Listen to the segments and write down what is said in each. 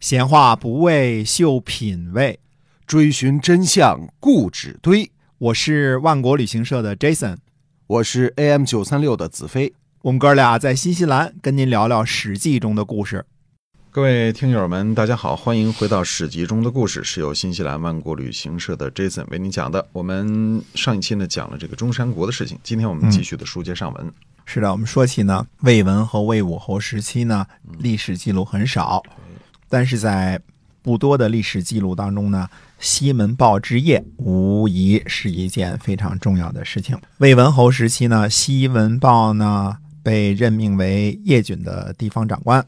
闲话不为秀品味，追寻真相固执堆。我是万国旅行社的 Jason，我是 AM 九三六的子飞。我们哥俩在新西兰跟您聊聊《史记》中的故事。各位听友们，大家好，欢迎回到《史记》中的故事，是由新西兰万国旅行社的 Jason 为您讲的。我们上一期呢讲了这个中山国的事情，今天我们继续的书接上文。是的，我们说起呢魏文和魏武侯时期呢，历史记录很少。但是在不多的历史记录当中呢，西门豹之夜无疑是一件非常重要的事情。魏文侯时期呢，西门豹呢被任命为叶郡的地方长官，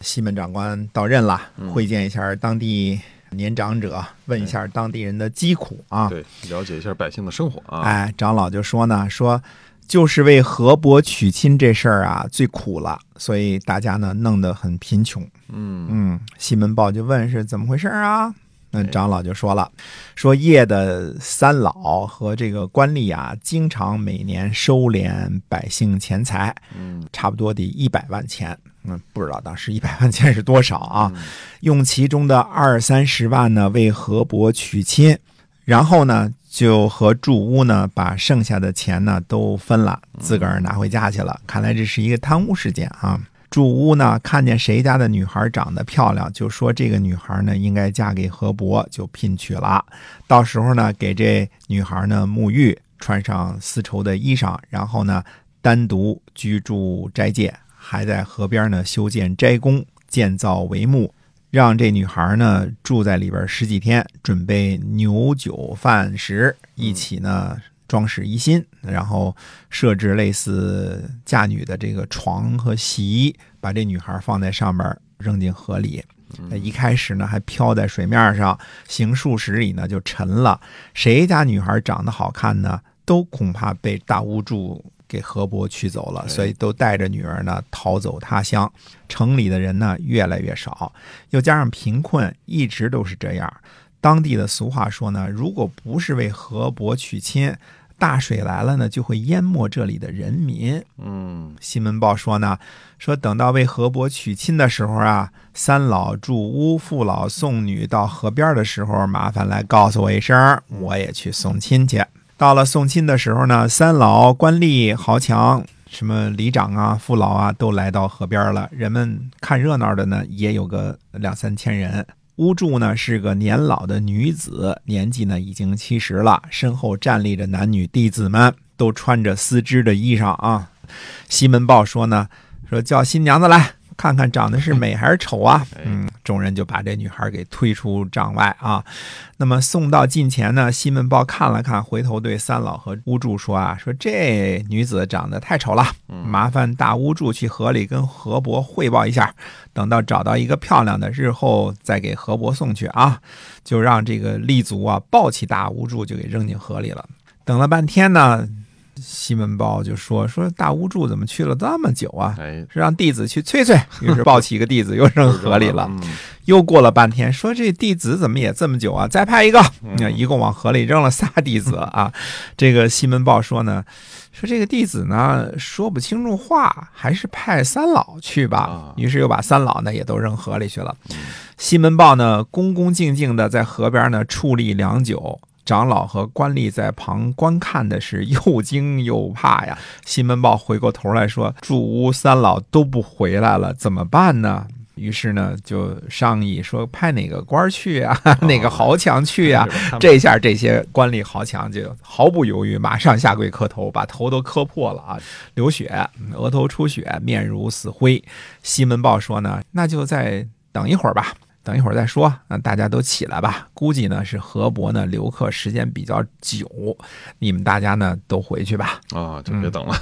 西门长官到任了，会见一下当地年长者，问一下当地人的疾苦啊，对，了解一下百姓的生活啊。哎，长老就说呢，说。就是为河伯娶亲这事儿啊，最苦了，所以大家呢弄得很贫穷。嗯嗯，西门豹就问是怎么回事啊？那长老就说了，说叶的三老和这个官吏啊，经常每年收敛百姓钱财，嗯，差不多得一百万钱。嗯，不知道当时一百万钱是多少啊？用其中的二三十万呢为河伯娶亲，然后呢。就和住屋呢，把剩下的钱呢都分了，自个儿拿回家去了。看来这是一个贪污事件啊！住屋呢，看见谁家的女孩长得漂亮，就说这个女孩呢应该嫁给河伯，就聘娶了。到时候呢，给这女孩呢沐浴，穿上丝绸的衣裳，然后呢单独居住斋戒，还在河边呢修建斋宫，建造帷幕。让这女孩呢住在里边十几天，准备牛酒饭食，一起呢装饰一新，然后设置类似嫁女的这个床和席，把这女孩放在上面扔进河里。一开始呢还漂在水面上，行数十里呢就沉了。谁家女孩长得好看呢，都恐怕被大巫祝。给河伯娶走了，所以都带着女儿呢逃走他乡。城里的人呢越来越少，又加上贫困，一直都是这样。当地的俗话说呢，如果不是为河伯娶亲，大水来了呢就会淹没这里的人民。嗯，西门豹说呢，说等到为河伯娶亲的时候啊，三老住屋，父老送女到河边的时候，麻烦来告诉我一声，我也去送亲去。到了送亲的时候呢，三老、官吏、豪强、什么里长啊、父老啊，都来到河边了。人们看热闹的呢，也有个两三千人。乌柱呢是个年老的女子，年纪呢已经七十了，身后站立着男女弟子们，都穿着丝织的衣裳啊。西门豹说呢，说叫新娘子来。看看长得是美还是丑啊？嗯，众人就把这女孩给推出帐外啊。那么送到近前呢，西门豹看了看，回头对三老和乌柱说啊：“说这女子长得太丑了，麻烦大乌柱去河里跟河伯汇报一下，等到找到一个漂亮的，日后再给河伯送去啊。”就让这个立足啊抱起大乌柱就给扔进河里了。等了半天呢。西门豹就说：“说大巫祝怎么去了这么久啊？是让弟子去催催。于是抱起一个弟子又扔河里了。又过了半天，说这弟子怎么也这么久啊？再派一个。那一共往河里扔了仨弟子 啊。这个西门豹说呢，说这个弟子呢说不清楚话，还是派三老去吧。于是又把三老呢也都扔河里去了。西门豹呢恭恭敬敬的在河边呢矗立良久。”长老和官吏在旁观看的是又惊又怕呀。西门豹回过头来说：“住屋三老都不回来了，怎么办呢？”于是呢，就商议说派哪个官去啊，哪个豪强去呀？这下这些官吏豪强就毫不犹豫，马上下跪磕头，把头都磕破了啊，流血，额头出血，面如死灰。西门豹说呢：“那就再等一会儿吧。”等一会儿再说，那大家都起来吧。估计呢是河伯呢留客时间比较久，你们大家呢都回去吧。啊，就别等了。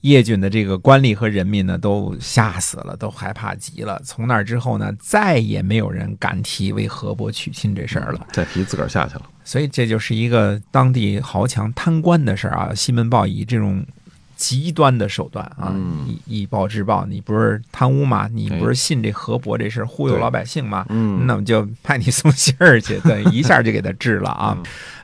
叶郡的这个官吏和人民呢都吓死了，都害怕极了。从那之后呢，再也没有人敢提为河伯娶亲这事儿了。再提自个儿下去了。所以这就是一个当地豪强贪官的事儿啊。西门豹以这种。极端的手段啊！以以暴制暴，你不是贪污吗？你不是信这河伯这事忽悠老百姓吗？嗯，那么就派你送信儿去，对，一下就给他治了啊！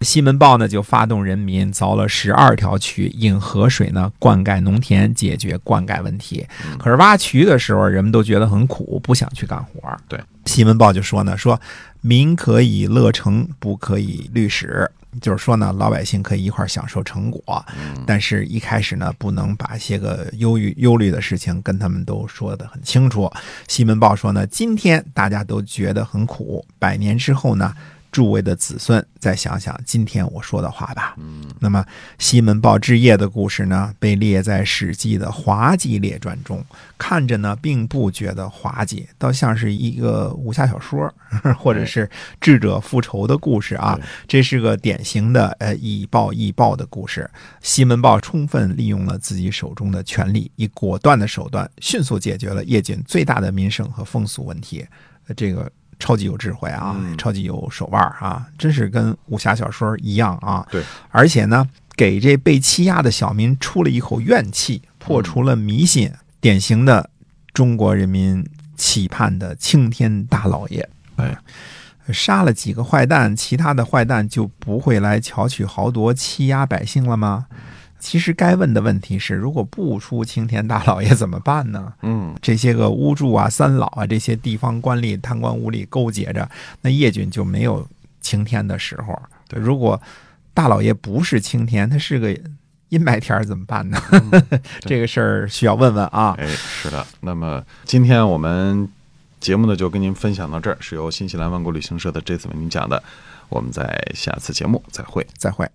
西门豹呢，就发动人民凿了十二条渠，引河水呢灌溉农田，解决灌溉问题。可是挖渠的时候，人们都觉得很苦，不想去干活。对，西门豹就说呢，说民可以乐成，不可以律史。就是说呢，老百姓可以一块儿享受成果，但是一开始呢，不能把些个忧郁忧虑的事情跟他们都说得很清楚。西门豹说呢，今天大家都觉得很苦，百年之后呢？诸位的子孙，再想想今天我说的话吧。嗯，那么西门豹治邺的故事呢，被列在《史记》的滑稽列传中，看着呢，并不觉得滑稽，倒像是一个武侠小说，或者是智者复仇的故事啊。这是个典型的呃以暴易暴的故事。西门豹充分利用了自己手中的权力，以果断的手段，迅速解决了叶郡最大的民生和风俗问题。这个。超级有智慧啊，超级有手腕啊，真是跟武侠小说一样啊。对，而且呢，给这被欺压的小民出了一口怨气，破除了迷信，典型的中国人民期盼的青天大老爷。哎，杀了几个坏蛋，其他的坏蛋就不会来巧取豪夺、欺压百姓了吗？其实该问的问题是：如果不出青天大老爷怎么办呢？嗯，这些个巫祝啊、三老啊，这些地方官吏贪官污吏勾结着，那叶军就没有晴天的时候。对，如果大老爷不是晴天，他是个阴霾天怎么办呢？这个事儿需要问问啊。哎，是的。那么今天我们节目呢，就跟您分享到这儿，是由新西兰万国旅行社的这次为您讲的。我们在下次节目再会，再会。